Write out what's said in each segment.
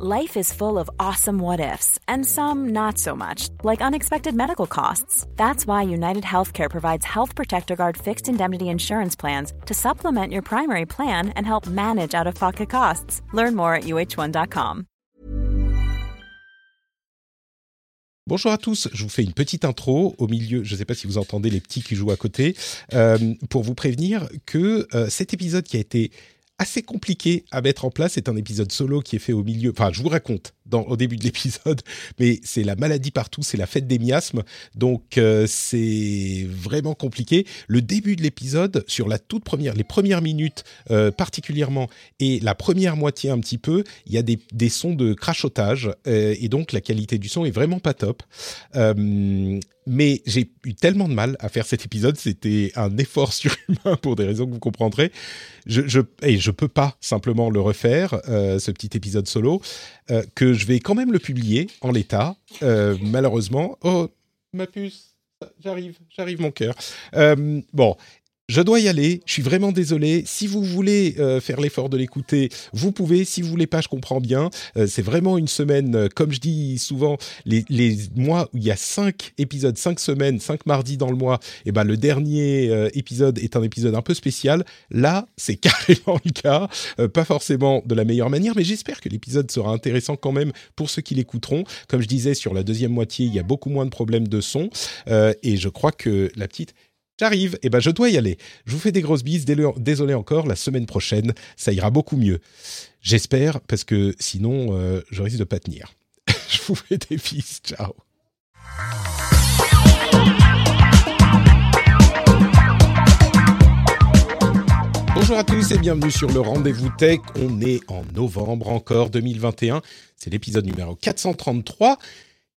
Life is full of awesome what ifs, and some not so much, like unexpected medical costs. That's why United Healthcare provides Health Protector Guard fixed indemnity insurance plans to supplement your primary plan and help manage out of pocket costs. Learn more at uh1.com. Bonjour à tous, je vous fais une petite intro au milieu, je ne sais pas si vous entendez les petits qui jouent à côté, euh, pour vous prévenir que euh, cet épisode qui a été assez compliqué à mettre en place. C'est un épisode solo qui est fait au milieu. Enfin, je vous raconte au début de l'épisode, mais c'est la maladie partout, c'est la fête des miasmes, donc euh, c'est vraiment compliqué. Le début de l'épisode, sur la toute première, les premières minutes euh, particulièrement, et la première moitié un petit peu, il y a des, sons de crachotage, euh, et donc la qualité du son est vraiment pas top mais j'ai eu tellement de mal à faire cet épisode, c'était un effort surhumain pour des raisons que vous comprendrez. Je, je, et je peux pas simplement le refaire, ce petit épisode solo, euh, que je vais quand même le publier en l'état, euh, malheureusement. Oh, ma puce, j'arrive, j'arrive mon cœur. Euh, bon, je dois y aller. Je suis vraiment désolé. Si vous voulez euh, faire l'effort de l'écouter, vous pouvez. Si vous voulez pas, je comprends bien. Euh, c'est vraiment une semaine, euh, comme je dis souvent, les, les, mois où il y a cinq épisodes, cinq semaines, cinq mardis dans le mois. Et eh ben le dernier euh, épisode est un épisode un peu spécial. Là, c'est carrément le cas. pas forcément de la meilleure manière, mais j'espère que l'épisode sera intéressant quand même pour ceux qui l'écouteront. Comme je disais, sur la deuxième moitié, il y a beaucoup moins de problèmes de son. et je crois que la petite J'arrive, et eh ben je dois y aller. Je vous fais des grosses bises, désolé encore, la semaine prochaine, ça ira beaucoup mieux. J'espère, parce que sinon, euh, je risque de pas tenir. je vous fais des bises, ciao. Bonjour à tous et bienvenue sur le Rendez-vous Tech. On est en novembre encore 2021. C'est l'épisode numéro 433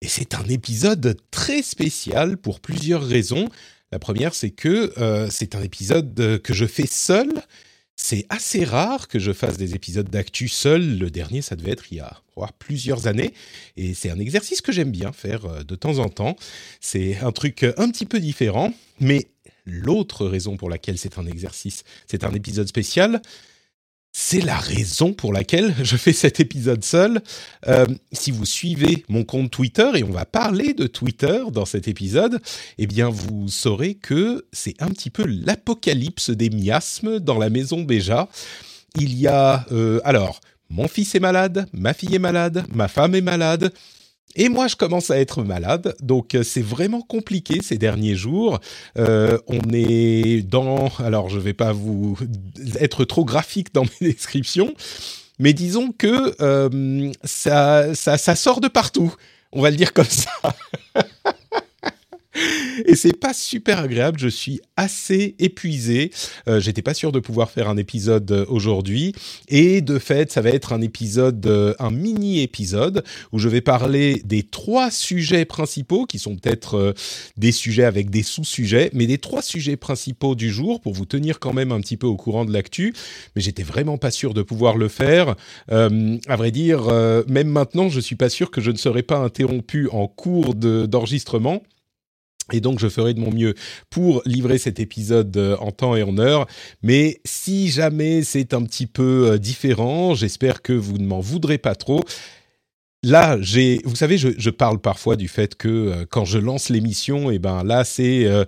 et c'est un épisode très spécial pour plusieurs raisons. La première, c'est que euh, c'est un épisode que je fais seul. C'est assez rare que je fasse des épisodes d'actu seul. Le dernier, ça devait être il y a plusieurs années. Et c'est un exercice que j'aime bien faire euh, de temps en temps. C'est un truc un petit peu différent. Mais l'autre raison pour laquelle c'est un exercice, c'est un épisode spécial, c'est la raison pour laquelle je fais cet épisode seul. Euh, si vous suivez mon compte Twitter, et on va parler de Twitter dans cet épisode, eh bien vous saurez que c'est un petit peu l'apocalypse des miasmes dans la maison Béja. Il y a... Euh, alors, mon fils est malade, ma fille est malade, ma femme est malade, et moi, je commence à être malade, donc euh, c'est vraiment compliqué ces derniers jours. Euh, on est dans, alors je vais pas vous être trop graphique dans mes descriptions, mais disons que euh, ça, ça, ça sort de partout. On va le dire comme ça. et c'est pas super agréable. Je suis assez épuisé. Euh, J'étais pas sûr de pouvoir faire un épisode euh, aujourd'hui. Et de fait, ça va être un épisode, euh, un mini épisode où je vais parler des trois sujets principaux qui sont peut-être euh, des sujets avec des sous-sujets, mais des trois sujets principaux du jour pour vous tenir quand même un petit peu au courant de l'actu. Mais j'étais vraiment pas sûr de pouvoir le faire. Euh, à vrai dire, même maintenant, je suis pas sûr que je ne serai pas interrompu en cours d'enregistrement. Et donc, je ferai de mon mieux pour livrer cet épisode euh, en temps et en heure. Mais si jamais c'est un petit peu euh, différent, j'espère que vous ne m'en voudrez pas trop. Là, j'ai, vous savez, je, je, parle parfois du fait que euh, quand je lance l'émission, et eh ben là, c'est euh,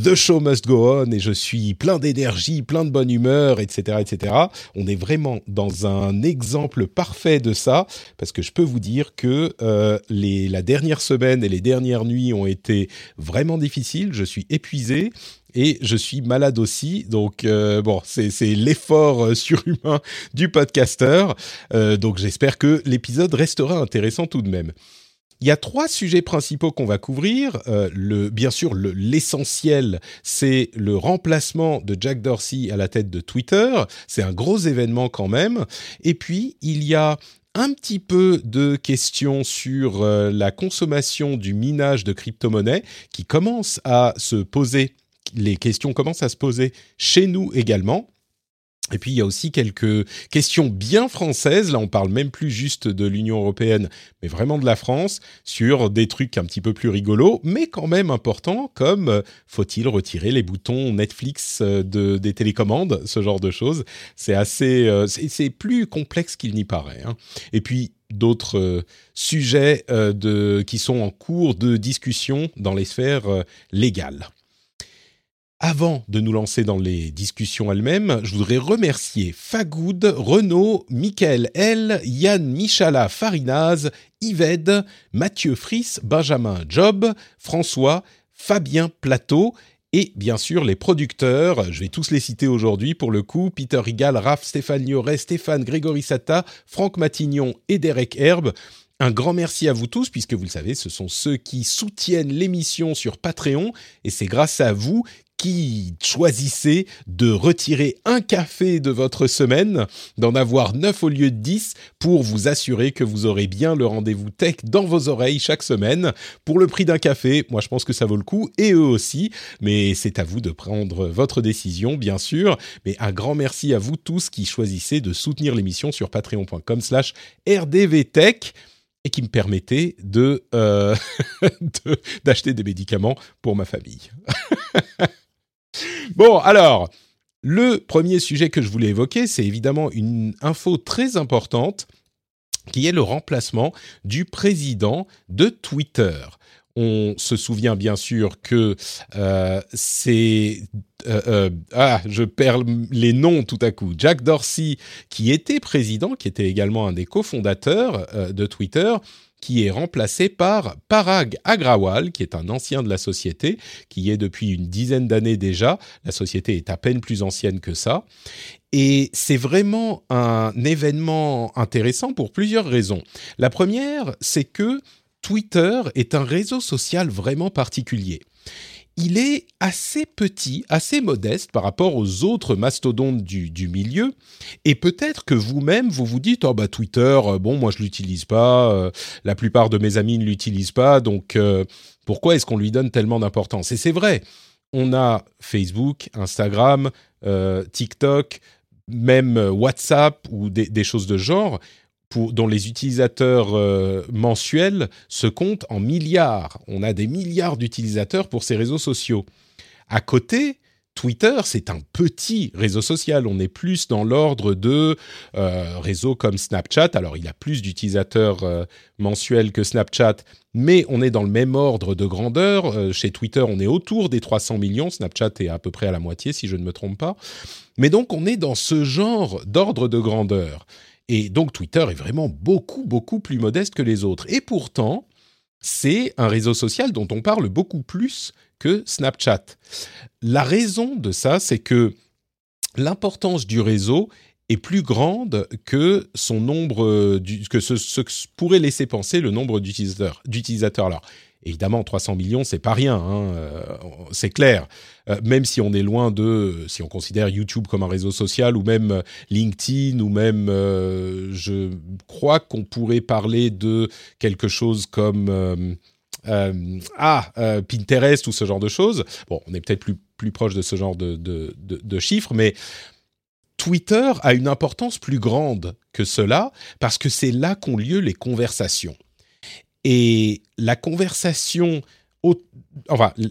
the show must go on et je suis plein d'énergie, plein de bonne humeur, etc., etc. On est vraiment dans un exemple parfait de ça parce que je peux vous dire que euh, les, la dernière semaine et les dernières nuits ont été vraiment difficiles. Je suis épuisé et je suis malade aussi. Donc euh, bon, c'est l'effort euh, surhumain du podcasteur. Euh, donc j'espère que l'épisode restera intéressant tout de même. Il y a trois sujets principaux qu'on va couvrir. Bien sûr, l'essentiel, c'est le remplacement de Jack Dorsey à la tête de Twitter. C'est un gros événement quand même. Et puis, il y a un petit peu de questions sur la consommation du minage de crypto-monnaies qui commence à se poser les questions commencent à se poser chez nous également. Et puis il y a aussi quelques questions bien françaises, là on parle même plus juste de l'Union européenne, mais vraiment de la France, sur des trucs un petit peu plus rigolos, mais quand même importants, comme euh, faut-il retirer les boutons Netflix euh, de, des télécommandes, ce genre de choses. C'est assez, euh, c'est plus complexe qu'il n'y paraît. Hein. Et puis d'autres sujets qui sont en cours de discussion dans les sphères légales. Avant de nous lancer dans les discussions elles-mêmes, je voudrais remercier Fagoud, Renaud, Michael L, Yann Michala Farinaz, Yved, Mathieu Fris, Benjamin Job, François, Fabien Plateau et bien sûr les producteurs, je vais tous les citer aujourd'hui pour le coup, Peter Rigal, Raph, Stéphane Lioret, Stéphane Grégory Sata, Franck Matignon et Derek Herbe. Un grand merci à vous tous, puisque vous le savez, ce sont ceux qui soutiennent l'émission sur Patreon, et c'est grâce à vous qui choisissez de retirer un café de votre semaine, d'en avoir neuf au lieu de dix, pour vous assurer que vous aurez bien le rendez-vous tech dans vos oreilles chaque semaine, pour le prix d'un café. Moi, je pense que ça vaut le coup, et eux aussi, mais c'est à vous de prendre votre décision, bien sûr. Mais un grand merci à vous tous qui choisissez de soutenir l'émission sur patreon.com slash rdvtech et qui me permettait de euh, d'acheter des médicaments pour ma famille. Bon, alors, le premier sujet que je voulais évoquer, c'est évidemment une info très importante qui est le remplacement du président de Twitter. On se souvient bien sûr que euh, c'est euh, euh, ah je perds les noms tout à coup. Jack Dorsey qui était président, qui était également un des cofondateurs de Twitter, qui est remplacé par Parag Agrawal, qui est un ancien de la société, qui est depuis une dizaine d'années déjà. La société est à peine plus ancienne que ça. Et c'est vraiment un événement intéressant pour plusieurs raisons. La première, c'est que Twitter est un réseau social vraiment particulier il est assez petit, assez modeste par rapport aux autres mastodontes du, milieu. Et peut-être que vous-même, vous vous dites, oh bah Twitter, euh, bon, moi je l'utilise pas, euh, la plupart de mes amis ne l'utilisent pas, donc euh, pourquoi est-ce qu'on lui donne tellement d'importance? Et c'est vrai, on a Facebook, Instagram, TikTok, même WhatsApp ou des choses de genre dont les utilisateurs euh, mensuels se comptent en milliards. On a des milliards d'utilisateurs pour ces réseaux sociaux. À côté, Twitter, c'est un petit réseau social. On est plus dans l'ordre de euh, réseaux comme Snapchat. Alors, il a plus d'utilisateurs euh, mensuels que Snapchat, mais on est dans le même ordre de grandeur. chez Twitter, on est autour des 300 millions. Snapchat est à peu près à la moitié, si je ne me trompe pas. Mais donc, on est dans ce genre d'ordre de grandeur. Et donc Twitter est vraiment beaucoup, beaucoup plus modeste que les autres. Et pourtant, c'est un réseau social dont on parle beaucoup plus que Snapchat. La raison de ça, c'est que l'importance du réseau est plus grande que son nombre, que ce, ce que pourrait laisser penser le nombre d'utilisateurs. Alors, Évidemment, 300 millions, c'est pas rien, hein, euh, c'est clair. Euh, même si on est loin de, si on considère YouTube comme un réseau social, ou même LinkedIn, ou même, euh, je crois qu'on pourrait parler de quelque chose comme ah Pinterest ou ce genre de choses. Bon, on est peut-être plus plus proche de ce genre de, de chiffres, mais Twitter a une importance plus grande que cela parce que c'est là qu'ont lieu les conversations. Et la conversation,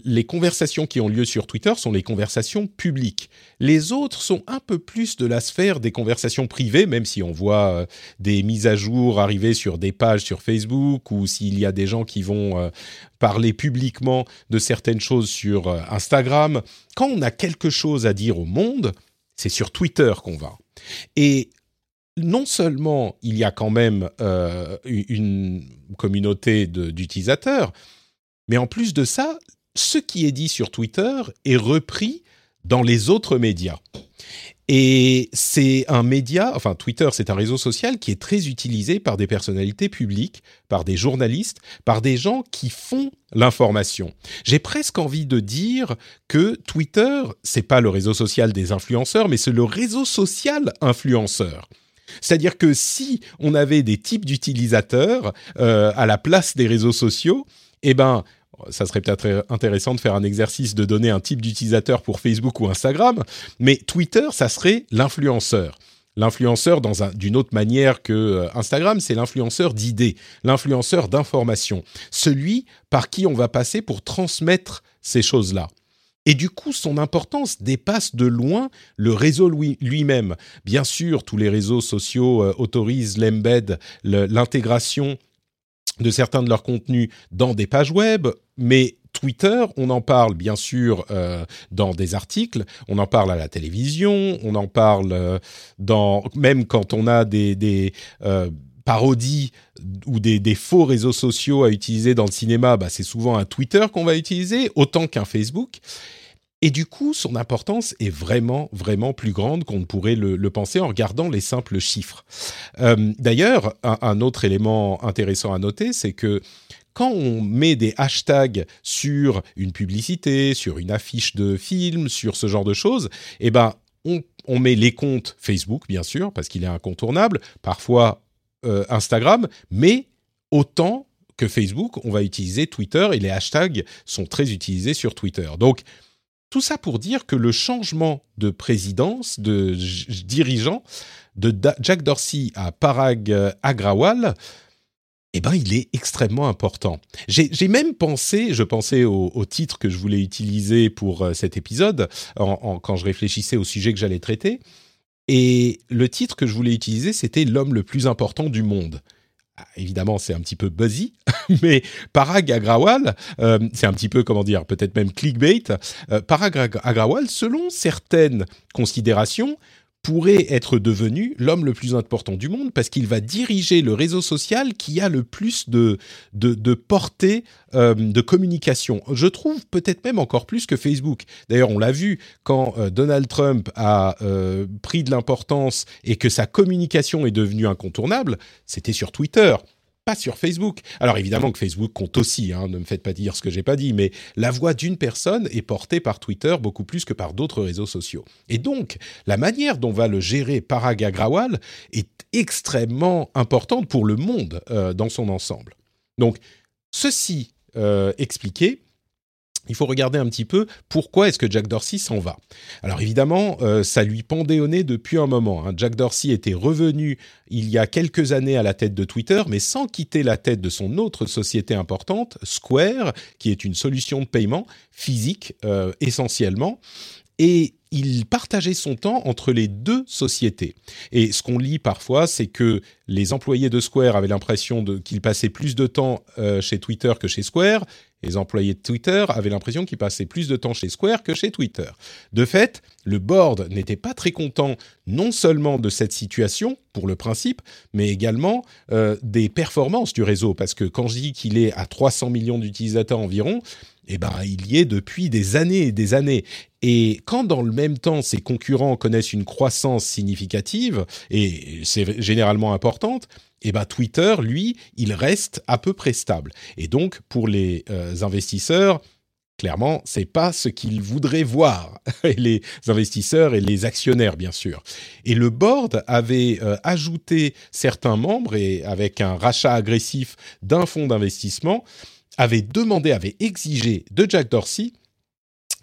les conversations qui ont lieu sur Twitter sont les conversations publiques. Les autres sont un peu plus de la sphère des conversations privées, même si on voit euh, des mises à jour arriver sur des pages sur Facebook ou s'il y a des gens qui vont euh, parler publiquement de certaines choses sur euh, Instagram. Quand on a quelque chose à dire au monde, c'est sur Twitter qu'on va. Et non seulement il y a quand même euh, une communauté d'utilisateurs, mais en plus de ça, ce qui est dit sur Twitter est repris dans les autres médias. Et c'est un média, enfin Twitter, c'est un réseau social qui est très utilisé par des personnalités publiques, par des journalistes, par des gens qui font l'information. J'ai presque envie de dire que Twitter, c'est pas le réseau social des influenceurs, mais c'est le réseau social influenceur. C'est-à-dire que si on avait des types d'utilisateurs euh, à la place des réseaux sociaux, eh ben, ça serait peut-être intéressant de faire un exercice de donner un type d'utilisateur pour Facebook ou Instagram, mais Twitter, ça serait l'influenceur. L'influenceur, d'une autre manière que euh, Instagram, c'est l'influenceur d'idées, l'influenceur d'informations, celui par qui on va passer pour transmettre ces choses-là. Et du coup, son importance dépasse de loin le réseau lui-même. Bien sûr, tous les réseaux sociaux euh, autorisent l'embed, l'intégration de certains de leurs contenus dans des pages web, mais Twitter, on en parle bien sûr euh, dans des articles, on en parle à la télévision, on en parle euh, dans même quand on a des, parodies ou des, faux réseaux sociaux à utiliser dans le cinéma, bah, c'est souvent un Twitter qu'on va utiliser autant qu'un Facebook. Et du coup, son importance est vraiment, vraiment plus grande qu'on ne pourrait le, penser en regardant les simples chiffres. Euh, d'ailleurs, un, autre élément intéressant à noter, c'est que quand on met des hashtags sur une publicité, sur une affiche de film, sur ce genre de choses, eh ben, on, met les comptes Facebook, bien sûr, parce qu'il est incontournable, parfois euh, Instagram, mais autant que Facebook, on va utiliser Twitter et les hashtags sont très utilisés sur Twitter. Donc, tout ça pour dire que le changement de présidence, de dirigeant, de Jack Dorsey à Parag Agrawal, eh ben, il est extrêmement important. J'ai même pensé, je pensais au, titre que je voulais utiliser pour euh, cet épisode, quand je réfléchissais au sujet que j'allais traiter, et le titre que je voulais utiliser, c'était L'homme le plus important du monde. Ah, évidemment, c'est un petit peu buzzy, mais Parag Agrawal, euh, c'est un petit peu, comment dire, peut-être même clickbait. Euh, Parag Agrawal, selon certaines considérations, pourrait être devenu l'homme le plus important du monde parce qu'il va diriger le réseau social qui a le plus de, de, portée euh, de communication. Je trouve peut-être même encore plus que Facebook. D'ailleurs, on l'a vu quand euh, Donald Trump a euh, pris de l'importance et que sa communication est devenue incontournable, c'était sur Twitter pas sur Facebook. Alors évidemment que Facebook compte aussi, hein, ne me faites pas dire ce que j'ai pas dit, mais la voix d'une personne est portée par Twitter beaucoup plus que par d'autres réseaux sociaux. Et donc, la manière dont va le gérer Parag Agrawal est extrêmement importante pour le monde euh, dans son ensemble. Donc, ceci euh, expliqué, il faut regarder un petit peu pourquoi est-ce que Jack Dorsey s'en va. Alors évidemment, euh, ça lui pendait au nez depuis un moment. Hein. Jack Dorsey était revenu il y a quelques années à la tête de Twitter, mais sans quitter la tête de son autre société importante, Square, qui est une solution de paiement physique euh, essentiellement. Et il partageait son temps entre les deux sociétés. Et ce qu'on lit parfois, c'est que les employés de Square avaient l'impression qu'ils passaient plus de temps euh, chez Twitter que chez Square, les employés de Twitter avaient l'impression qu'ils passaient plus de temps chez Square que chez Twitter. De fait, le board n'était pas très content non seulement de cette situation, pour le principe, mais également euh, des performances du réseau. Parce que quand je dis qu'il est à 300 millions d'utilisateurs environ, eh ben, il y est depuis des années et des années. Et quand dans le même temps, ses concurrents connaissent une croissance significative, et c'est généralement importante, eh ben Twitter, lui, il reste à peu près stable. Et donc, pour les euh, investisseurs, clairement, c'est pas ce qu'ils voudraient voir, les investisseurs et les actionnaires, bien sûr. Et le board avait euh, ajouté certains membres et avec un rachat agressif d'un fonds d'investissement, avait demandé, avait exigé de Jack Dorsey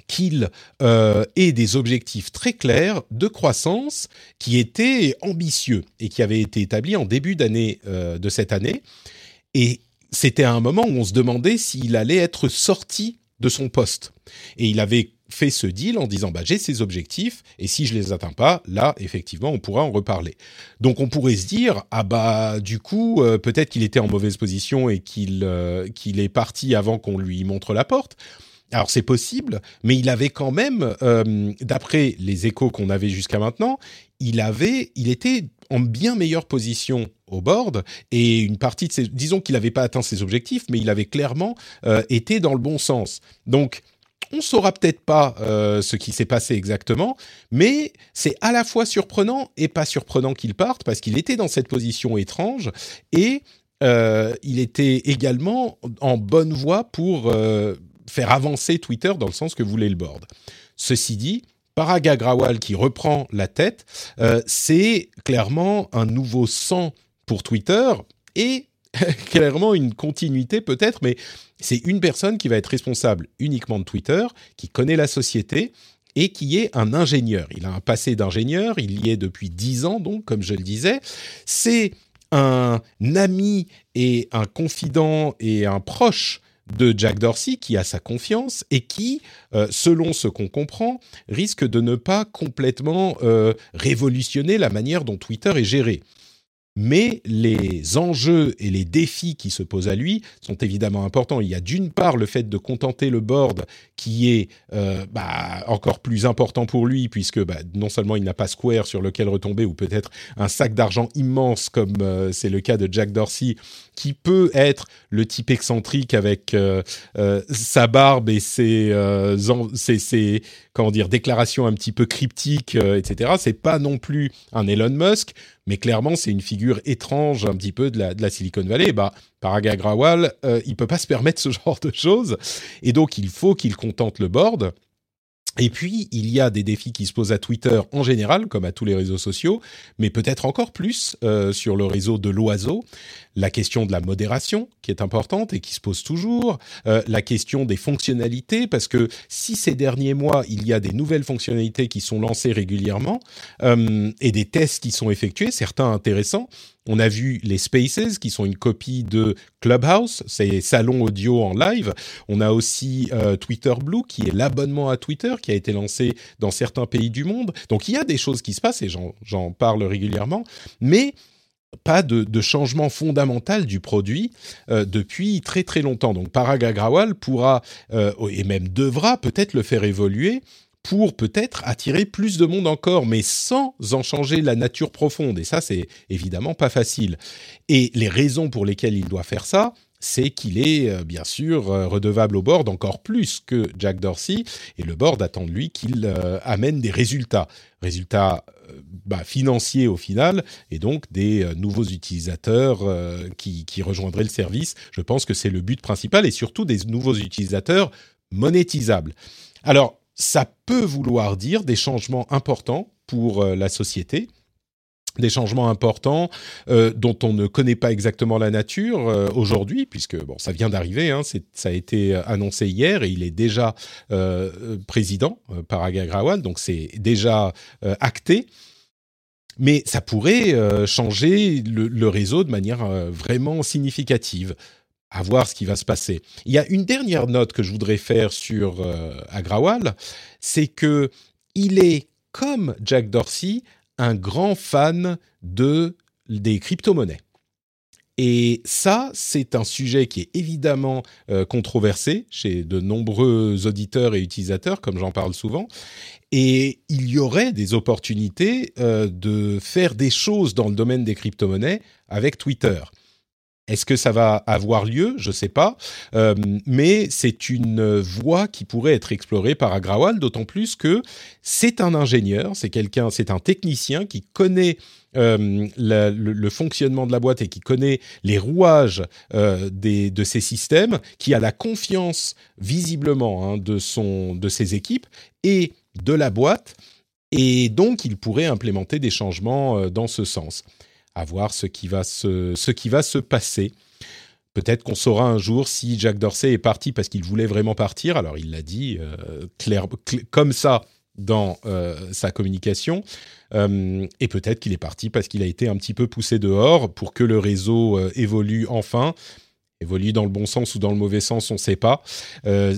qu'il euh, ait des objectifs très clairs de croissance qui étaient ambitieux et qui avaient été établis en début d'année euh, de cette année. Et c'était à un moment où on se demandait s'il allait être sorti de son poste. Et il avait fait ce deal en disant bah, j'ai ces objectifs et si je les atteins pas, là effectivement on pourra en reparler. Donc on pourrait se dire ah bah du coup euh, peut-être qu'il était en mauvaise position et qu'il qu'il est parti avant qu'on lui montre la porte. Alors c'est possible, mais il avait quand même, euh, d'après les échos qu'on avait jusqu'à maintenant, il avait, il était en bien meilleure position au board et une partie de ses, disons qu'il n'avait pas atteint ses objectifs, mais il avait clairement euh, été dans le bon sens. Donc on saura peut-être pas euh, ce qui s'est passé exactement, mais c'est à la fois surprenant et pas surprenant qu'il parte parce qu'il était dans cette position étrange et il était également en bonne voie pour faire avancer Twitter dans le sens que voulait le board. Ceci dit, Parag Agrawal qui reprend la tête, euh, c'est clairement un nouveau sang pour Twitter et clairement une continuité peut-être, mais c'est une personne qui va être responsable uniquement de Twitter, qui connaît la société et qui est un ingénieur. Il a un passé d'ingénieur, il y est depuis dix ans donc, comme je le disais. C'est un ami et un confident et un proche de Jack Dorsey qui a sa confiance et qui, euh, selon ce qu'on comprend, risque de ne pas complètement euh, révolutionner la manière dont Twitter est géré. Mais les enjeux et les défis qui se posent à lui sont évidemment importants. Il y a d'une part le fait de contenter le board qui est euh, bah, encore plus important pour lui puisque bah, non seulement il n'a pas Square sur lequel retomber ou peut-être un sac d'argent immense comme c'est le cas de Jack Dorsey qui peut être le type excentrique avec euh, sa barbe et ses, ses, comment dire déclarations un petit peu cryptiques etc. C'est pas non plus un Elon Musk mais clairement c'est une figure étrange un petit peu de la, Silicon Valley. Bah, Parag Agrawal, euh, il peut pas se permettre ce genre de choses, et donc il faut qu'il contente le board. Et puis, il y a des défis qui se posent à Twitter en général, comme à tous les réseaux sociaux, mais peut-être encore plus euh, sur le réseau de l'oiseau. La question de la modération, qui est importante et qui se pose toujours. Euh, la question des fonctionnalités, parce que si ces derniers mois, il y a des nouvelles fonctionnalités qui sont lancées régulièrement euh, et des tests qui sont effectués, certains intéressants, on a vu les Spaces, qui sont une copie de Clubhouse, c'est salons audio en live. On a aussi euh, Twitter Blue, qui est l'abonnement à Twitter, qui a été lancé dans certains pays du monde. Donc il y a des choses qui se passent, et j'en parle régulièrement, mais pas de, changement fondamental du produit euh, depuis très très longtemps. Donc Parag Agrawal pourra, euh, et même devra peut-être le faire évoluer pour peut-être attirer plus de monde encore, mais sans en changer la nature profonde. Et ça, c'est évidemment pas facile. Et les raisons pour lesquelles il doit faire ça, c'est qu'il est euh, bien sûr euh, redevable au board encore plus que Jack Dorsey, et le board attend de lui qu'il euh, amène des résultats, résultats bah, financiers au final, et donc des nouveaux utilisateurs qui, qui rejoindraient le service. Je pense que c'est le but principal, et surtout des nouveaux utilisateurs monétisables. Alors, ça peut vouloir dire des changements importants pour euh, la société des changements importants euh, dont on ne connaît pas exactement la nature euh, aujourd'hui, puisque bon, ça vient d'arriver, hein, ça a été annoncé hier et il est déjà président par Agrawal, donc c'est déjà acté. Mais ça pourrait changer le, réseau de manière vraiment significative à voir ce qui va se passer. Il y a une dernière note que je voudrais faire sur euh, Agrawal, c'est que il est comme Jack Dorsey un grand fan de des crypto-monnaies. Et ça, c'est un sujet qui est évidemment euh, controversé chez de nombreux auditeurs et utilisateurs, comme j'en parle souvent. Et il y aurait des opportunités euh, de faire des choses dans le domaine des crypto-monnaies avec Twitter. Est-ce que ça va avoir lieu? Je ne sais pas, euh, mais c'est une voie qui pourrait être explorée par Agrawal, d'autant plus que c'est un ingénieur, c'est quelqu'un, c'est un technicien qui connaît euh, le, fonctionnement de la boîte et qui connaît les rouages euh, de ces systèmes, qui a la confiance visiblement hein, de son de ses équipes et de la boîte, et donc il pourrait implémenter des changements dans ce sens à voir ce qui va se, ce qui va se passer. Peut-être qu'on saura un jour si Jack Dorsey est parti parce qu'il voulait vraiment partir. Alors il l'a dit euh, clair, comme ça dans euh, sa communication. Euh, et peut-être qu'il est parti parce qu'il a été un petit peu poussé dehors pour que le réseau évolue enfin. Évolue dans le bon sens ou dans le mauvais sens, on ne sait pas.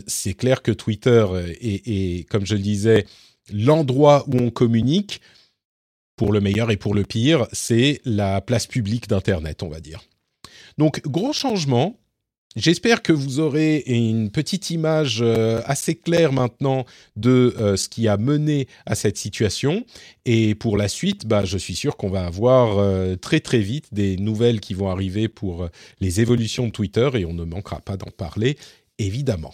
c'est clair que Twitter est, comme je le disais, l'endroit où on communique pour le meilleur et pour le pire, c'est la place publique d'Internet, on va dire. Donc, gros changement. J'espère que vous aurez une petite image euh, assez claire maintenant de euh, ce qui a mené à cette situation. Et pour la suite, bah, je suis sûr qu'on va avoir euh, très très vite des nouvelles qui vont arriver pour les évolutions de Twitter et on ne manquera pas d'en parler, évidemment.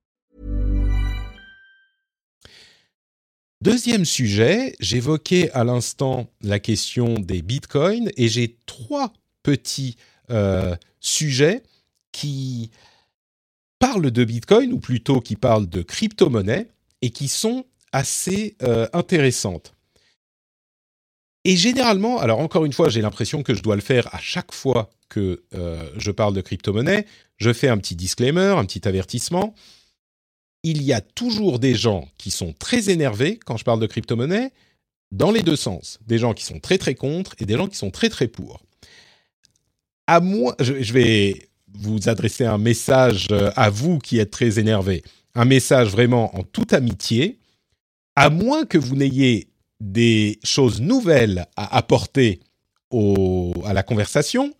Deuxième sujet, j'évoquais à l'instant la question des bitcoins et j'ai trois petits sujets qui parlent de Bitcoin, ou plutôt qui parlent de crypto-monnaie, et qui sont assez intéressantes. Et généralement, alors encore une fois, j'ai l'impression que je dois le faire à chaque fois que euh, je parle de crypto-monnaie. Je fais un petit disclaimer, un petit avertissement. Il y a toujours des gens qui sont très énervés quand je parle de crypto-monnaie, dans les deux sens. Des gens qui sont très très contre et des gens qui sont très très pour. À moi, je, vais vous adresser un message euh, à vous qui êtes très énervés. Un message vraiment en toute amitié. À moins que vous n'ayez des choses nouvelles à apporter à la conversation,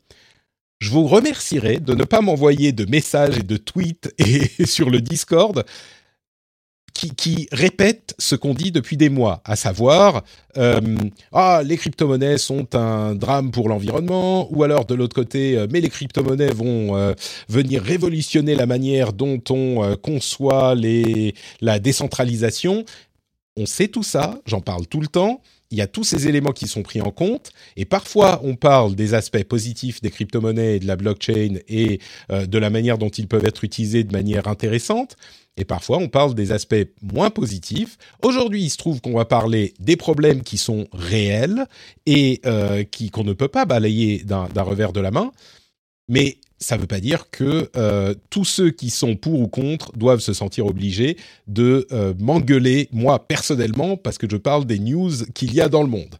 je vous remercierai de ne pas m'envoyer de messages et de tweets et sur le Discord qui, répètent ce qu'on dit depuis des mois, à savoir euh, ah les crypto-monnaies sont un drame pour l'environnement, ou alors de l'autre côté, euh, mais les crypto-monnaies vont euh, venir révolutionner la manière dont on conçoit les, la décentralisation. On sait tout ça, j'en parle tout le temps, il y a tous ces éléments qui sont pris en compte, et parfois on parle des aspects positifs des crypto-monnaies et de la blockchain et euh, de la manière dont ils peuvent être utilisés de manière intéressante, et parfois on parle des aspects moins positifs. Aujourd'hui, il se trouve qu'on va parler des problèmes qui sont réels et euh, qui qu'on ne peut pas balayer d'un revers de la main, mais ça ne veut pas dire que euh, tous ceux qui sont pour ou contre doivent se sentir obligés de euh, m'engueuler, moi personnellement, parce que je parle des news qu'il y a dans le monde.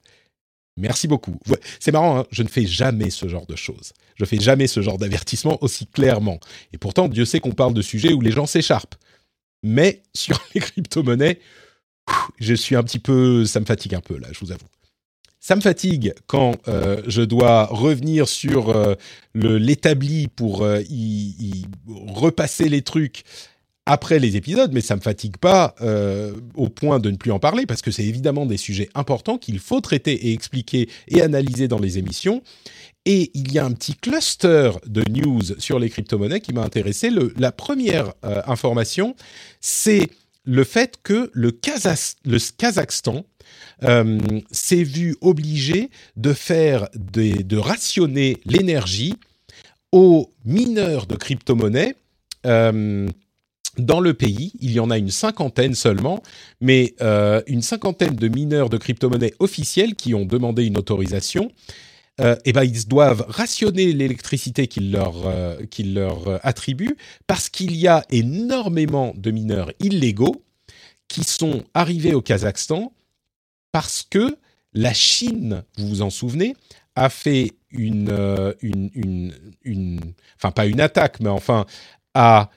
Merci beaucoup. C'est marrant, hein, je ne fais jamais ce genre de choses. Je fais jamais ce genre d'avertissement aussi clairement. Et pourtant, Dieu sait qu'on parle de sujets où les gens s'écharpent. Mais sur les crypto-monnaies, je suis un petit peu, ça me fatigue un peu là, je vous avoue ça me fatigue quand euh, je dois revenir sur euh, l'établi pour euh, y, repasser les trucs après les épisodes, mais ça me fatigue pas au point de ne plus en parler parce que c'est évidemment des sujets importants qu'il faut traiter et expliquer et analyser dans les émissions. Et il y a un petit cluster de news sur les crypto-monnaies qui m'a intéressé. La première information, c'est le fait que le Kazakhstan euh, s'est vu obligé de faire de rationner l'énergie aux mineurs de crypto-monnaies. Euh, dans le pays, il y en a une cinquantaine seulement, mais euh, une cinquantaine de mineurs de crypto-monnaies officiels qui ont demandé une autorisation. eh ben, ils doivent rationner l'électricité qu'ils leur, qu'ils leur attribuent parce qu'il y a énormément de mineurs illégaux qui sont arrivés au Kazakhstan parce que la Chine, vous vous en souvenez, a fait une, euh, une, enfin pas une attaque, mais enfin a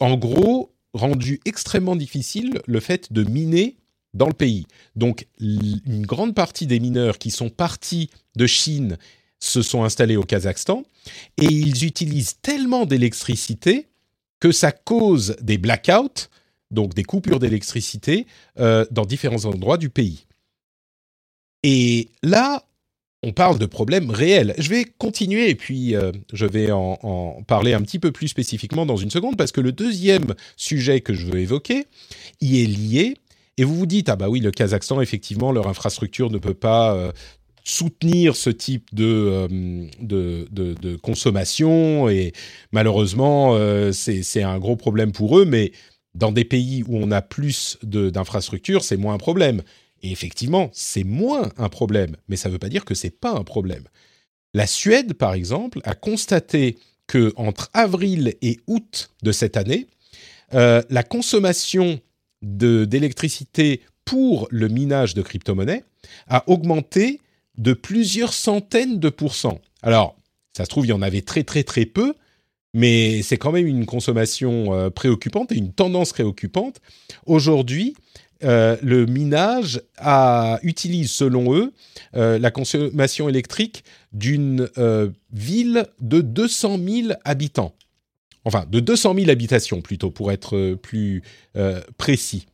en gros rendu extrêmement difficile le fait de miner dans le pays. Donc une grande partie des mineurs qui sont partis de Chine se sont installés au Kazakhstan et ils utilisent tellement d'électricité que ça cause des blackouts, donc des coupures d'électricité euh, dans différents endroits du pays. Et là, on parle de problèmes réels. Je vais continuer et puis euh, je vais en, parler un petit peu plus spécifiquement dans une seconde parce que le deuxième sujet que je veux évoquer y est lié. Et vous vous dites, ah bah oui, le Kazakhstan, effectivement, leur infrastructure ne peut pas euh, soutenir ce type de, de, de, consommation et malheureusement, c'est un gros problème pour eux, mais dans des pays où on a plus d'infrastructures, c'est moins un problème. Et effectivement, c'est moins un problème, mais ça ne veut pas dire que c'est pas un problème. La Suède, par exemple, a constaté que entre avril et août de cette année, euh, la consommation d'électricité pour le minage de crypto-monnaies a augmenté de plusieurs centaines de pourcents. Alors, ça se trouve, il y en avait très très très peu, mais c'est quand même une consommation euh, préoccupante et une tendance préoccupante. Aujourd'hui, euh, le minage utilise, selon eux, euh, la consommation électrique d'une ville de 200 000 habitants. Enfin, de 200 000 habitations plutôt, pour être plus précis.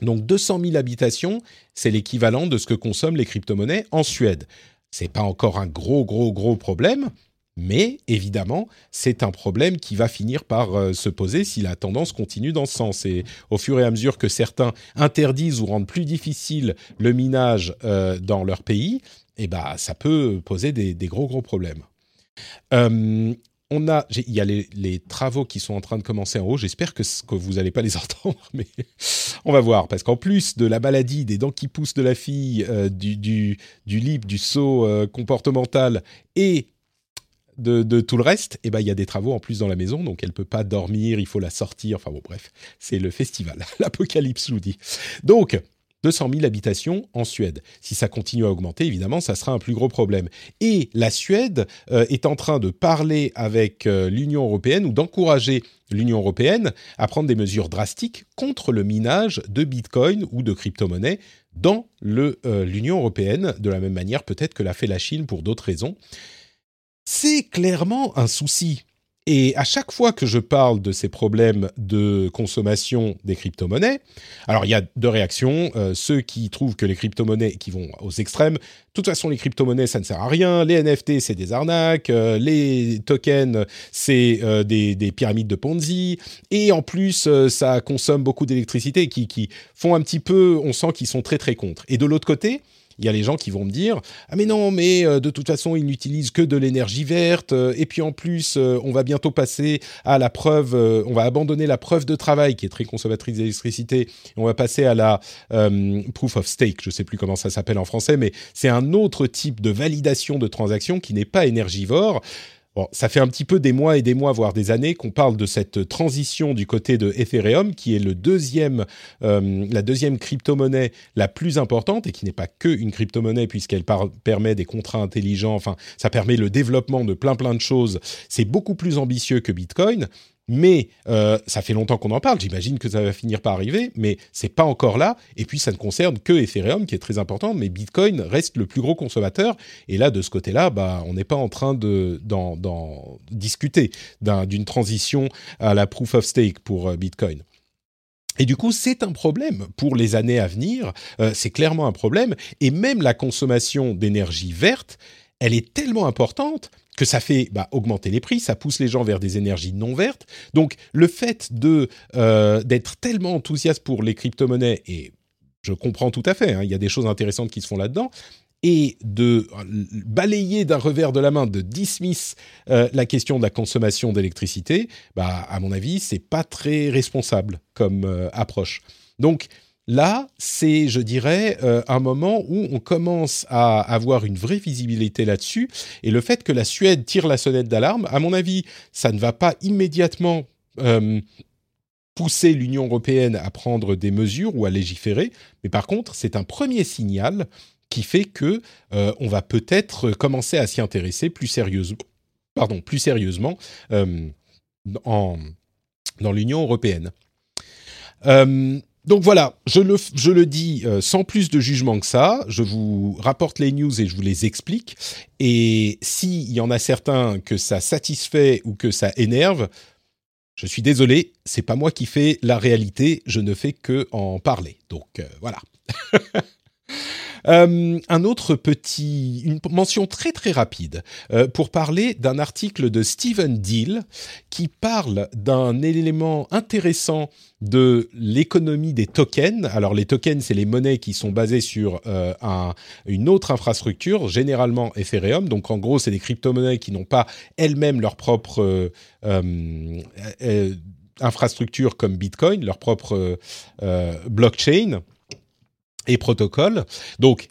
Donc 200 000 habitations, c'est l'équivalent de ce que consomment les crypto-monnaies en Suède. C'est pas encore un gros, gros, gros problème, mais évidemment, c'est un problème qui va finir par euh, se poser si la tendance continue dans ce sens. Et au fur et à mesure que certains interdisent ou rendent plus difficile le minage euh, dans leur pays, eh ben, ça peut poser des, gros gros problèmes. Euh, on a, il y a les, travaux qui sont en train de commencer en haut. J'espère que, que vous n'allez pas les entendre, mais on va voir. Parce qu'en plus de la maladie, des dents qui poussent de la fille, du, du, du lip, du saut comportemental et de, tout le reste, eh ben, il y a des travaux en plus dans la maison, donc elle peut pas dormir, il faut la sortir. Enfin bon, bref, c'est le festival. L'apocalypse, je vous dis. Donc, 200 000 habitations en Suède. Si ça continue à augmenter, évidemment, ça sera un plus gros problème. Et la Suède euh, est en train de parler avec euh, l'Union européenne ou d'encourager l'Union européenne à prendre des mesures drastiques contre le minage de Bitcoin ou de crypto-monnaies dans euh, l'Union européenne, de la même manière peut-être que l'a fait la Chine pour d'autres raisons. C'est clairement un souci et à chaque fois que je parle de ces problèmes de consommation des crypto-monnaies, alors il y a deux réactions. Euh, ceux qui trouvent que les crypto-monnaies, qui vont aux extrêmes, de toute façon les crypto-monnaies ça ne sert à rien, les NFT c'est des arnaques, euh, les tokens c'est euh, des, des, pyramides de Ponzi, et en plus ça consomme beaucoup d'électricité, qui font un petit peu, on sent qu'ils sont très très contre. Et de l'autre côté, il y a les gens qui vont me dire ah mais non mais euh, de toute façon ils n'utilisent que de l'énergie verte euh, et puis en plus euh, on va bientôt passer à la preuve on va abandonner la preuve de travail qui est très consommatrice d'électricité on va passer à la proof of stake je sais plus comment ça s'appelle en français mais c'est un autre type de validation de transaction qui n'est pas énergivore Bon, ça fait un petit peu des mois et des mois, voire des années, qu'on parle de cette transition du côté de Ethereum, qui est le deuxième, euh, la deuxième crypto-monnaie la plus importante et qui n'est pas que une crypto-monnaie puisqu'elle permet des contrats intelligents. Enfin, ça permet le développement de plein plein de choses. C'est beaucoup plus ambitieux que Bitcoin mais euh, ça fait longtemps qu'on en parle. J'imagine que ça va finir par arriver, mais c'est pas encore là. Et puis ça ne concerne que Ethereum, qui est très important, mais Bitcoin reste le plus gros consommateur. Et là, de ce côté-là, bah, on n'est pas en train de d'en discuter d'une transition à la proof of stake pour euh, Bitcoin. Et du coup, c'est un problème pour les années à venir. Euh, c'est clairement un problème. Et même la consommation d'énergie verte, elle est tellement importante que ça fait bah, augmenter les prix, ça pousse les gens vers des énergies non vertes. Donc le fait de euh, d'être tellement enthousiaste pour les crypto-monnaies, et je comprends tout à fait, hein, il y a des choses intéressantes qui se font là-dedans, et de balayer d'un revers de la main, de dismiss euh, la question de la consommation d'électricité, bah, à mon avis, c'est pas très responsable comme euh, approche. Donc, Là, c'est, je dirais, euh, un moment où on commence à avoir une vraie visibilité là-dessus. Et le fait que la Suède tire la sonnette d'alarme, à mon avis, ça ne va pas immédiatement euh, pousser l'Union européenne à prendre des mesures ou à légiférer. Mais par contre, c'est un premier signal qui fait que euh, on va peut-être commencer à s'y intéresser plus sérieusement, pardon, plus sérieusement en, dans l'Union européenne. Donc voilà, je le, je le dis euh, sans plus de jugement que ça. Je vous rapporte les news et je vous les explique. Et s'il y en a certains que ça satisfait ou que ça énerve, je suis désolé, c'est pas moi qui fais la réalité. Je ne fais que en parler. Donc euh, voilà. Euh, un autre petit, une mention très très rapide euh, pour parler d'un article de Stephen Deal qui parle d'un élément intéressant de l'économie des tokens. Alors les tokens, c'est les monnaies qui sont basées sur euh, un, une autre infrastructure, généralement Ethereum. Donc en gros, c'est des crypto-monnaies qui n'ont pas elles-mêmes leur propre infrastructure comme Bitcoin, leur propre blockchain et protocoles. Donc,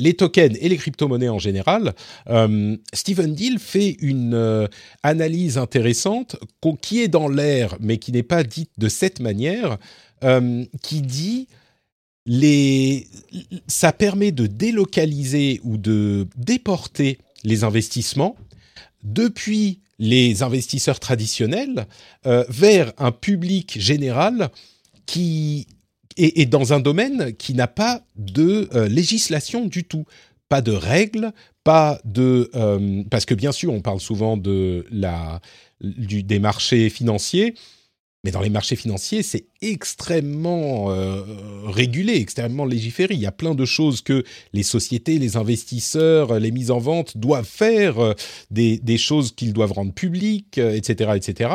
les tokens et les crypto-monnaies en général, euh, Stephen Deal fait une euh, analyse intéressante qui est dans l'air, mais qui n'est pas dite de cette manière, euh, qui dit les, ça permet de délocaliser ou de déporter les investissements depuis les investisseurs traditionnels vers un public général qui et, dans un domaine qui n'a pas de euh, législation du tout, pas de règles, pas de euh, parce que bien sûr on parle souvent de la des marchés financiers, mais dans les marchés financiers c'est extrêmement euh, régulé, extrêmement légiféré. Il y a plein de choses que les sociétés, les investisseurs, les mises en vente doivent faire, des, des choses qu'ils doivent rendre publiques, etc., etc.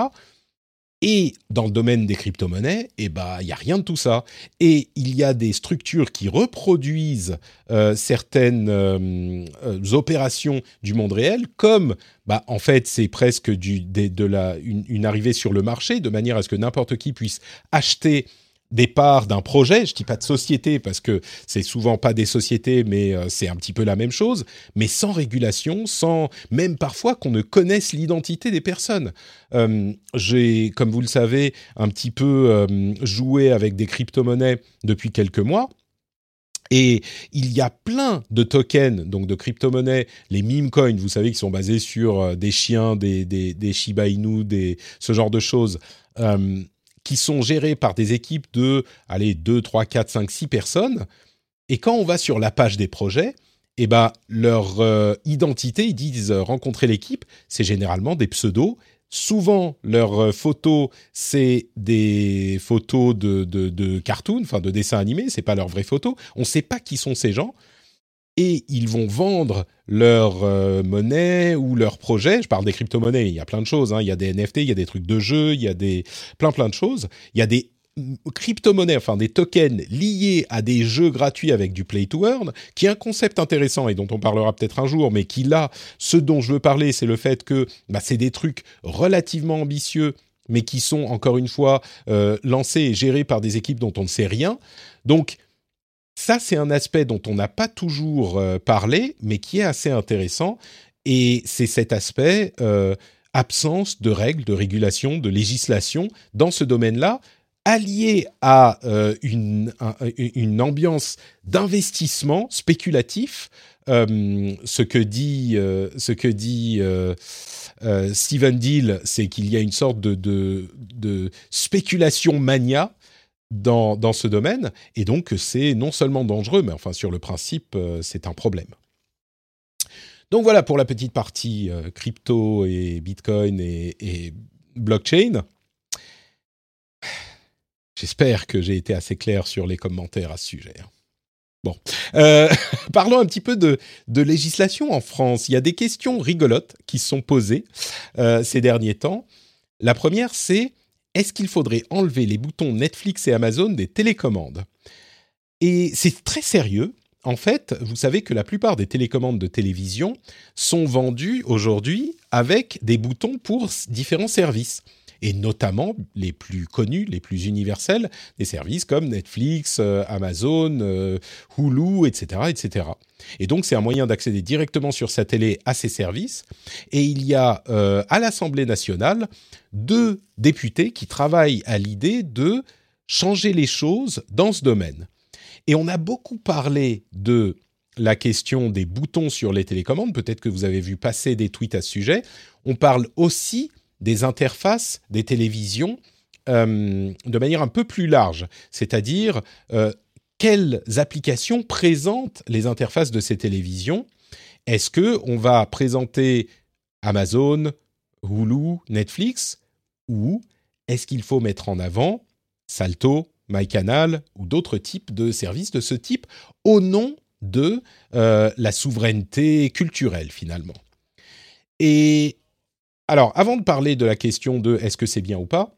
Et dans le domaine des crypto-monnaies, eh ben, il y a rien de tout ça. Et il y a des structures qui reproduisent euh, certaines euh, euh, opérations du monde réel, comme, bah, en fait, c'est presque de une, arrivée sur le marché, de manière à ce que n'importe qui puisse acheter des parts d'un projet, je dis pas de société parce que c'est souvent pas des sociétés, mais euh, c'est un petit peu la même chose, mais sans régulation, sans même parfois qu'on ne connaisse l'identité des personnes. Euh, j'ai, comme vous le savez, un petit peu euh, joué avec des crypto-monnaies depuis quelques mois. Et il y a plein de tokens, donc de crypto-monnaies, les meme coins, vous savez, qui sont basés sur des chiens, des, des, des Shiba Inu, des, ce genre de choses qui sont gérés par des équipes de, allez, 2, 3, 4, 5, 6 personnes. Et quand on va sur la page des projets, eh ben, leur euh, identité, ils disent euh, rencontrer l'équipe, c'est généralement des pseudos. Souvent, leurs euh, photos, c'est des photos de, de, cartoons, enfin de dessins animés, c'est pas leurs vraies photos. On ne sait pas qui sont ces gens et ils vont vendre leur euh, monnaie ou leur projet. Je parle des crypto-monnaies, il y a plein de choses. Hein. Il y a des NFT, il y a des trucs de jeux, il y a des plein plein de choses. Il y a des crypto-monnaies, enfin des tokens liés à des jeux gratuits avec du play to earn, qui est un concept intéressant et dont on parlera peut-être un jour, mais qui là, ce dont je veux parler, c'est le fait que bah, c'est des trucs relativement ambitieux mais qui sont encore une fois euh, lancés et gérés par des équipes dont on ne sait rien. Donc ça, c'est un aspect dont on n'a pas toujours euh, parlé, mais qui est assez intéressant. Et c'est cet aspect euh, absence de règles, de régulation, de législation dans ce domaine-là, allié à euh, une, ambiance d'investissement spéculatif. ce que dit, ce que dit Stephen Deal, c'est qu'il y a une sorte de spéculation mania dans, ce domaine, et donc c'est non seulement dangereux, mais enfin sur le principe, euh, c'est un problème. Donc voilà pour la petite partie euh, crypto et Bitcoin et, blockchain. J'espère que j'ai été assez clair sur les commentaires à ce sujet. Hein. Bon, euh, parlons un petit peu de, de, législation en France. Il y a des questions rigolotes qui sont posées ces derniers temps. La première, c'est est-ce qu'il faudrait enlever les boutons Netflix et Amazon des télécommandes? Et c'est très sérieux. En fait, vous savez que la plupart des télécommandes de télévision sont vendues aujourd'hui avec des boutons pour différents services et notamment les plus connus, les plus universels, des services comme Netflix, euh, Amazon, euh, Hulu, etc., etc. Et donc c'est un moyen d'accéder directement sur sa télé à ces services. Et il y a euh, à l'Assemblée nationale deux députés qui travaillent à l'idée de changer les choses dans ce domaine. Et on a beaucoup parlé de la question des boutons sur les télécommandes. Peut-être que vous avez vu passer des tweets à ce sujet. On parle aussi des interfaces des télévisions euh, de manière un peu plus large, c'est-à-dire euh, quelles applications présentent les interfaces de ces télévisions? Est-ce que on va présenter Amazon, Hulu, Netflix? Ou est-ce qu'il faut mettre en avant Salto, MyCanal ou d'autres types de services de ce type au nom de euh, la souveraineté culturelle finalement? Et alors, avant de parler de la question de est-ce que c'est bien ou pas,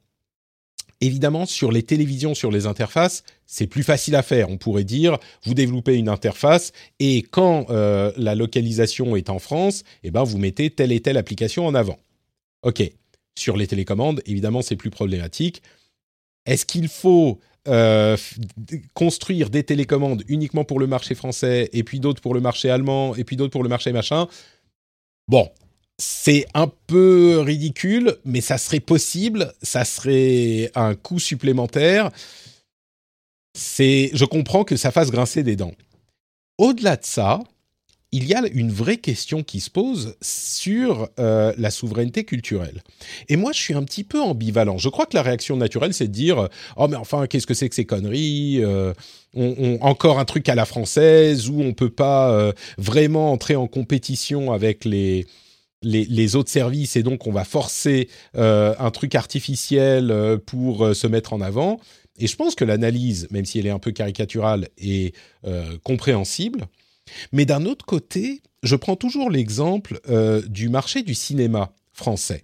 évidemment, sur les télévisions, sur les interfaces, c'est plus facile à faire. On pourrait dire, vous développez une interface et quand euh, la localisation est en France, eh ben, vous mettez telle et telle application en avant. OK. Sur les télécommandes, évidemment, c'est plus problématique. Est-ce qu'il faut euh, construire des télécommandes uniquement pour le marché français et puis d'autres pour le marché allemand et puis d'autres pour le marché machin? Bon, c'est un peu ridicule, mais ça serait possible, ça serait un coût supplémentaire. C'est, je comprends que ça fasse grincer des dents. Au-delà de ça, il y a une vraie question qui se pose sur euh, la souveraineté culturelle. Et moi, je suis un petit peu ambivalent. Je crois que la réaction naturelle, c'est de dire oh mais enfin, qu'est-ce que c'est que ces conneries euh, on, Encore un truc à la française où on peut pas euh, vraiment entrer en compétition avec les les, autres services et donc on va forcer euh, un truc artificiel euh, pour euh, se mettre en avant. Et je pense que l'analyse, même si elle est un peu caricaturale, est compréhensible. Mais d'un autre côté, je prends toujours l'exemple du marché du cinéma français.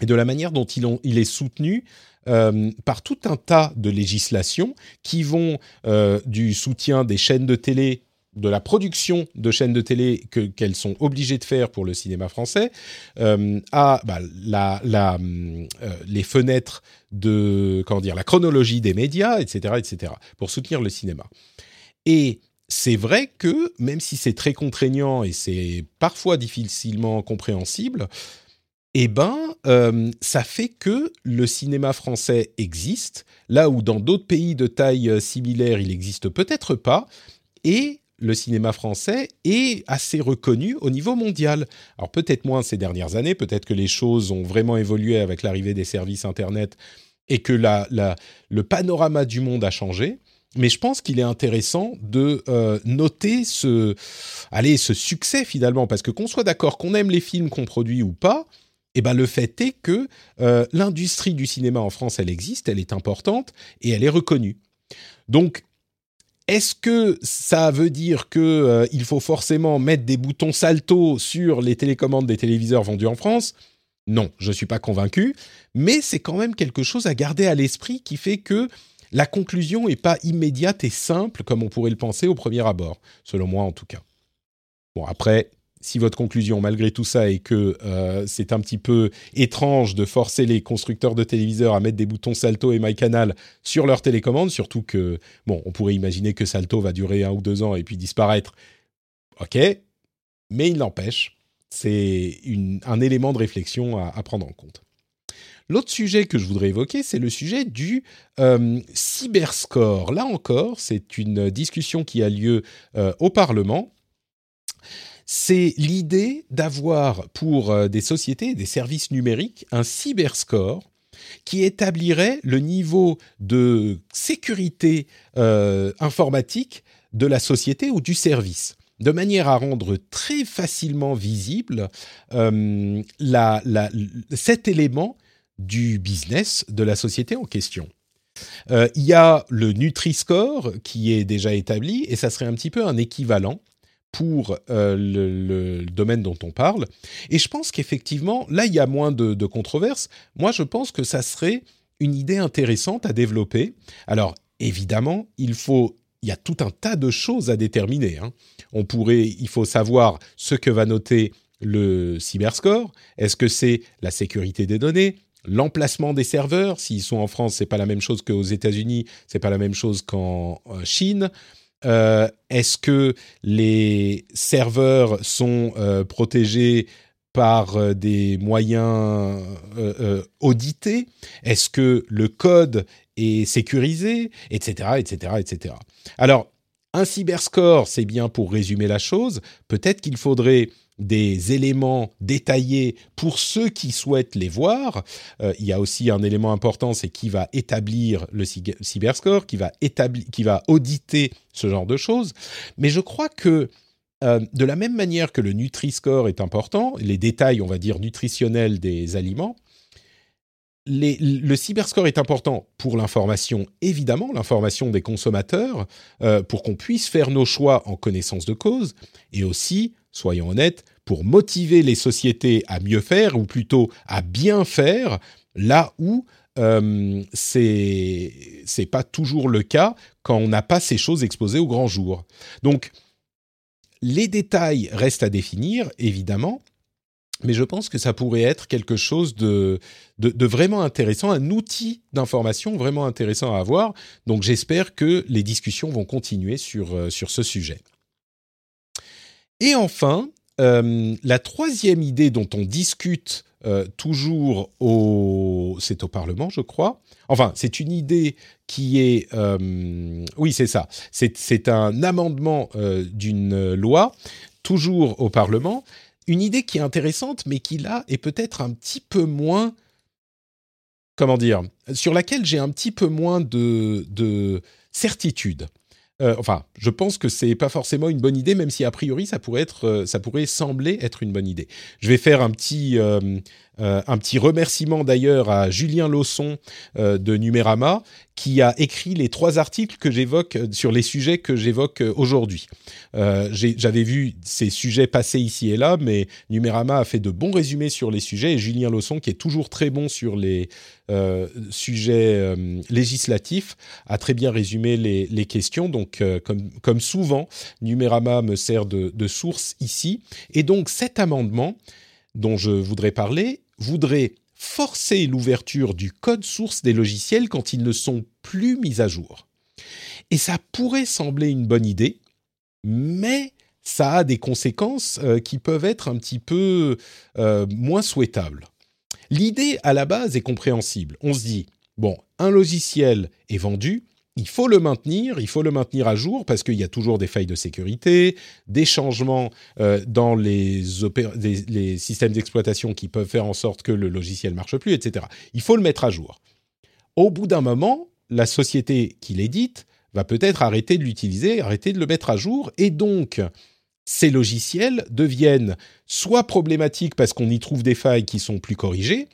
et de la manière dont il, est soutenu par tout un tas de législations qui vont du soutien des chaînes de télé de la production de chaînes de télé que qu'elles sont obligées de faire pour le cinéma français euh, à bah, la, la les fenêtres de comment dire la chronologie des médias etc etc pour soutenir le cinéma. Et c'est vrai que même si c'est très contraignant et c'est parfois difficilement compréhensible eh ben, euh, ça fait que le cinéma français existe, là où dans d'autres pays de taille euh, similaire, il n'existe peut-être pas, et le cinéma français est assez reconnu au niveau mondial. Alors peut-être moins ces dernières années, peut-être que les choses ont vraiment évolué avec l'arrivée des services Internet et que la, le panorama du monde a changé. Mais je pense qu'il est intéressant de euh, noter ce, allez, ce succès finalement, parce que qu'on soit d'accord qu'on aime les films qu'on produit ou pas, eh ben le fait est que euh, l'industrie du cinéma en France, elle existe, elle est importante et elle est reconnue. Donc, est-ce que ça veut dire que euh, il faut forcément mettre des boutons salto sur les télécommandes des téléviseurs vendus en France? Non, je ne suis pas convaincu, mais c'est quand même quelque chose à garder à l'esprit qui fait que la conclusion n'est pas immédiate et simple comme on pourrait le penser au premier abord, selon moi en tout cas. Bon, après, si votre conclusion malgré tout ça est que euh, c'est un petit peu étrange de forcer les constructeurs de téléviseurs à mettre des boutons Salto et MyCanal sur leur télécommande, surtout que, bon, on pourrait imaginer que Salto va durer un ou deux ans et puis disparaître. Ok, mais il n'empêche, c'est un élément de réflexion à, prendre en compte. L'autre sujet que je voudrais évoquer, c'est le sujet du euh, cyberscore. Là encore, c'est une discussion qui a lieu euh, au Parlement c'est l'idée d'avoir pour euh, des sociétés des services numériques un cyberscore qui établirait le niveau de sécurité euh, informatique de la société ou du service, de manière à rendre très facilement visible euh, cet élément du business de la société en question. il y a le Nutri-Score qui est déjà établi et ça serait un petit peu un équivalent pour euh, le, domaine dont on parle. Et je pense qu'effectivement, là, il y a moins de, de controverses. Moi, je pense que ça serait une idée intéressante à développer. Alors, évidemment, il faut il y a tout un tas de choses à déterminer. Hein. On pourrait, il faut savoir ce que va noter le cyberscore. Est-ce que c'est la sécurité des données, l'emplacement des serveurs? S'ils sont en France, c'est pas la même chose qu'aux États-Unis, c'est pas la même chose qu'en Chine. Euh, est-ce que les serveurs sont euh, protégés par euh, des moyens audités? Est-ce que le code est sécurisé? Etc. Etc. Etc. Alors, un cyberscore, c'est bien pour résumer la chose. Peut-être qu'il faudrait des éléments détaillés pour ceux qui souhaitent les voir. Euh, il y a aussi un élément important, c'est qui va établir le cyberscore, qui va établir, qui va auditer ce genre de choses. Mais je crois que euh, de la même manière que le Nutri-Score est important, les détails, on va dire, nutritionnels des aliments, le cyberscore est important pour l'information, évidemment, l'information des consommateurs, euh, pour qu'on puisse faire nos choix en connaissance de cause, et aussi soyons honnêtes, pour motiver les sociétés à mieux faire, ou plutôt à bien faire, là où euh, c'est c'est pas toujours le cas quand on n'a pas ces choses exposées au grand jour. Donc les détails restent à définir, évidemment, mais je pense que ça pourrait être quelque chose de, de, vraiment intéressant, un outil d'information vraiment intéressant à avoir. Donc j'espère que les discussions vont continuer sur, euh, sur ce sujet. Et enfin, euh, la troisième idée dont on discute euh, toujours au, c'est au Parlement, je crois. Enfin, c'est une idée qui est, euh, oui, c'est ça. C'est un amendement d'une loi, toujours au Parlement. Une idée qui est intéressante, mais qui là est peut-être un petit peu moins, comment dire, sur laquelle j'ai un petit peu moins de, de certitude. Euh, enfin, je pense que c'est pas forcément une bonne idée, même si a priori ça pourrait être, euh, ça pourrait sembler être une bonne idée. Je vais faire un petit, euh, Euh, un petit remerciement d'ailleurs à Julien Lausson euh, de Numérama qui a écrit les trois articles que j'évoque euh, sur les sujets que j'évoque aujourd'hui. J'avais vu ces sujets passer ici et là, mais Numérama a fait de bons résumés sur les sujets et Julien Lausson, qui est toujours très bon sur les sujets législatifs, a très bien résumé les, questions. Donc, comme, souvent, Numérama me sert de source ici. Et donc, cet amendement dont je voudrais parler voudrait forcer l'ouverture du code source des logiciels quand ils ne sont plus mis à jour. Et ça pourrait sembler une bonne idée, mais ça a des conséquences euh, qui peuvent être un petit peu euh, moins souhaitables. L'idée à la base est compréhensible. On se dit, bon, un logiciel est vendu, il faut le maintenir, il faut le maintenir à jour parce qu'il y a toujours des failles de sécurité, des changements euh, dans les, les systèmes d'exploitation qui peuvent faire en sorte que le logiciel marche plus, etc. Il faut le mettre à jour. Au bout d'un moment, la société qui l'édite va peut-être arrêter de l'utiliser, arrêter de le mettre à jour, et donc ces logiciels deviennent soit problématiques parce qu'on y trouve des failles qui sont plus corrigées,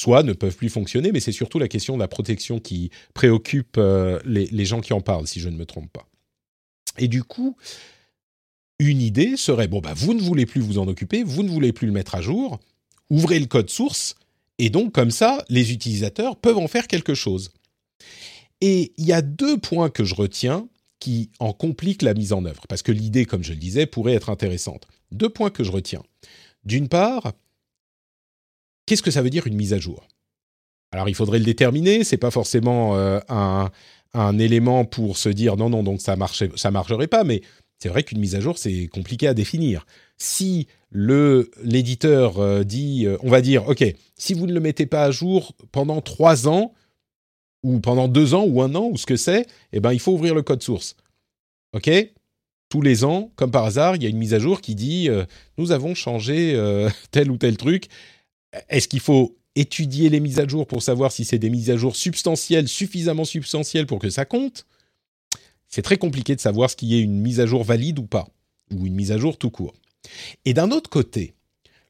soit ne peuvent plus fonctionner, mais c'est surtout la question de la protection qui préoccupe euh, les, gens qui en parlent, si je ne me trompe pas. Et du coup, une idée serait, bon, bah, vous ne voulez plus vous en occuper, vous ne voulez plus le mettre à jour, ouvrez le code source, et donc comme ça, les utilisateurs peuvent en faire quelque chose. Et il y a deux points que je retiens qui en compliquent la mise en œuvre, parce que l'idée, comme je le disais, pourrait être intéressante. Deux points que je retiens. D'une part, Qu'est-ce que ça veut dire une mise à jour? Alors il faudrait le déterminer, c'est pas forcément euh, un, élément pour se dire non, non, donc ça ne ça marcherait pas, mais c'est vrai qu'une mise à jour, c'est compliqué à définir. Si le l'éditeur euh, dit, euh, on va dire, ok, si vous ne le mettez pas à jour pendant trois ans ou pendant deux ans ou un an ou ce que c'est, eh ben il faut ouvrir le code source. Ok, tous les ans, comme par hasard, il y a une mise à jour qui dit nous avons changé tel ou tel truc est-ce qu'il faut étudier les mises à jour pour savoir si c'est des mises à jour substantielles, suffisamment substantielles pour que ça compte? C'est très compliqué de savoir ce qui est une mise à jour valide ou pas, ou une mise à jour tout court. Et d'un autre côté,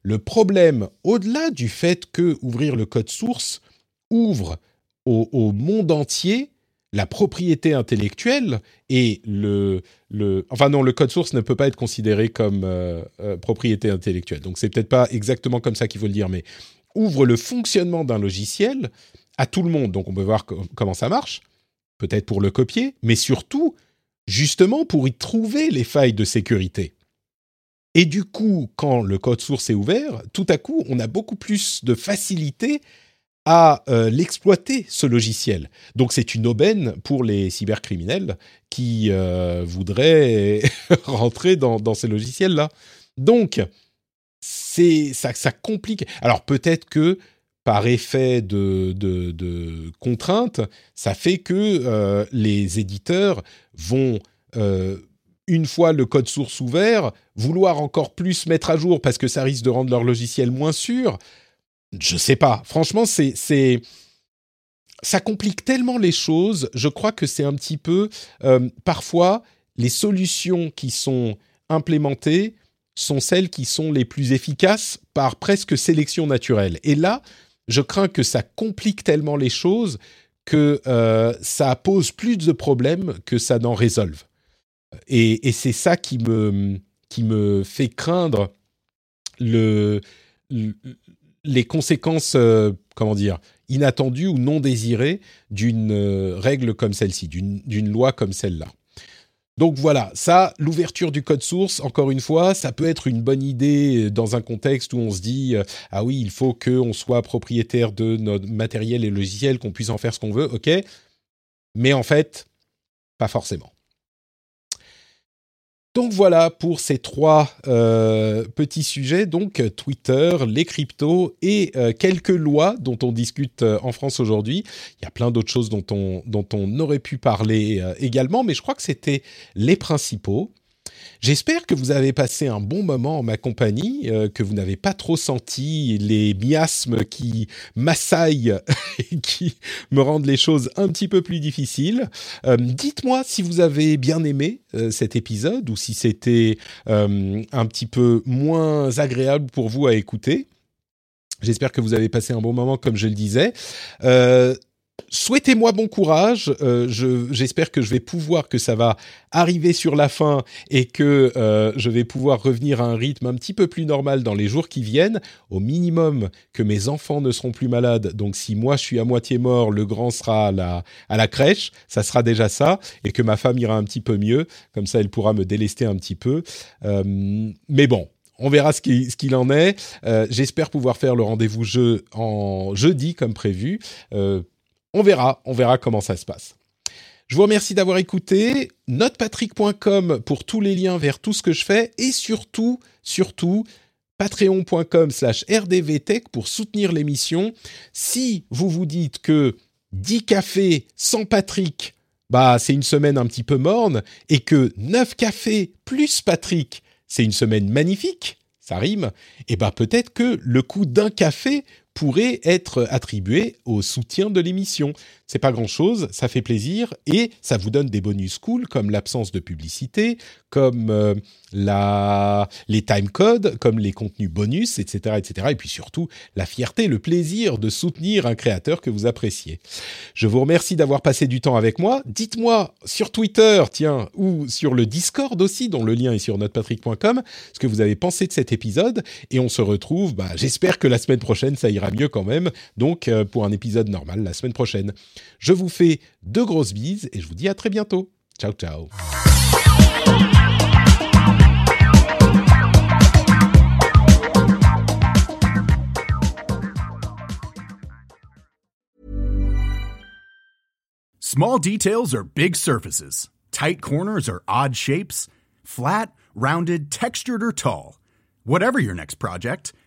le problème, au-delà du fait que ouvrir le code source ouvre au, monde entier la propriété intellectuelle et le, enfin non, le code source ne peut pas être considéré comme euh, euh, propriété intellectuelle. Donc c'est peut-être pas exactement comme ça qu'il faut le dire, mais ouvre le fonctionnement d'un logiciel à tout le monde. Donc on peut voir comment ça marche, peut-être pour le copier, mais surtout justement pour y trouver les failles de sécurité. Et du coup, quand le code source est ouvert, tout à coup, on a beaucoup plus de facilité à euh, l'exploiter, ce logiciel. Donc c'est une aubaine pour les cybercriminels qui euh, voudraient rentrer dans, ces logiciels-là. Donc, c'est ça, complique. Alors peut-être que par effet de, de, contrainte, ça fait que euh, les éditeurs vont, une fois le code source ouvert, vouloir encore plus mettre à jour parce que ça risque de rendre leur logiciel moins sûr je sais pas. Franchement, c'est c'est ça complique tellement les choses. Je crois que c'est un petit peu euh, parfois les solutions qui sont implémentées sont celles qui sont les plus efficaces par presque sélection naturelle. Et là, je crains que ça complique tellement les choses que euh, ça pose plus de problèmes que ça n'en résolve. Et, c'est ça qui me, qui me fait craindre le, les conséquences, euh, comment dire, inattendues ou non désirées d'une euh, règle comme celle-ci, d'une loi comme celle-là. Donc voilà, ça, l'ouverture du code source, encore une fois, ça peut être une bonne idée dans un contexte où on se dit euh, ah oui, il faut qu'on soit propriétaire de notre matériel et logiciel, qu'on puisse en faire ce qu'on veut, ok. Mais en fait, pas forcément. Donc voilà pour ces trois euh, petits sujets, donc Twitter, les cryptos et euh, quelques lois dont on discute euh, en France aujourd'hui. Il y a plein d'autres choses dont on, dont on aurait pu parler également, mais je crois que c'était les principaux. J'espère que vous avez passé un bon moment en ma compagnie, euh, que vous n'avez pas trop senti les miasmes qui m'assaillent et qui me rendent les choses un petit peu plus difficiles. Euh, dites-moi si vous avez bien aimé euh, cet épisode ou si c'était un petit peu moins agréable pour vous à écouter. J'espère que vous avez passé un bon moment, comme je le disais. Souhaitez-moi bon courage. Euh, J'espère que je vais pouvoir, que ça va arriver sur la fin et que euh, je vais pouvoir revenir à un rythme un petit peu plus normal dans les jours qui viennent. Au minimum, que mes enfants ne seront plus malades. Donc, si moi je suis à moitié mort, le grand sera à la, crèche. Ça sera déjà ça. Et que ma femme ira un petit peu mieux. Comme ça, elle pourra me délester un petit peu. Euh, mais bon, on verra ce qu'il en est. J'espère pouvoir faire le rendez-vous jeu en jeudi comme prévu. On verra, on verra comment ça se passe. Je vous remercie d'avoir écouté. Notepatrick.com pour tous les liens vers tout ce que je fais et surtout, surtout, patreon.com slash rdvtech pour soutenir l'émission. Si vous vous dites que 10 cafés sans Patrick, bah, c'est une semaine un petit peu morne et que 9 cafés plus Patrick, c'est une semaine magnifique, ça rime, et bah peut-être que le coût d'un café pourrait être attribué au soutien de l'émission. C'est pas grand chose, ça fait plaisir et ça vous donne des bonus cool comme l'absence de publicité, comme euh, la, les time codes, comme les contenus bonus, etc., etc. Et puis surtout la fierté, le plaisir de soutenir un créateur que vous appréciez. Je vous remercie d'avoir passé du temps avec moi. Dites-moi sur Twitter, tiens, ou sur le Discord aussi, dont le lien est sur notrepatrick.com, ce que vous avez pensé de cet épisode. Et on se retrouve, bah, j'espère que la semaine prochaine ça ira mieux quand même. Donc euh, pour un épisode normal la semaine prochaine. Je vous fais de grosses bises et je vous dis à très bientôt. Ciao ciao. Small details are big surfaces. Tight corners are odd shapes. Flat, rounded, textured or tall. Whatever your next project,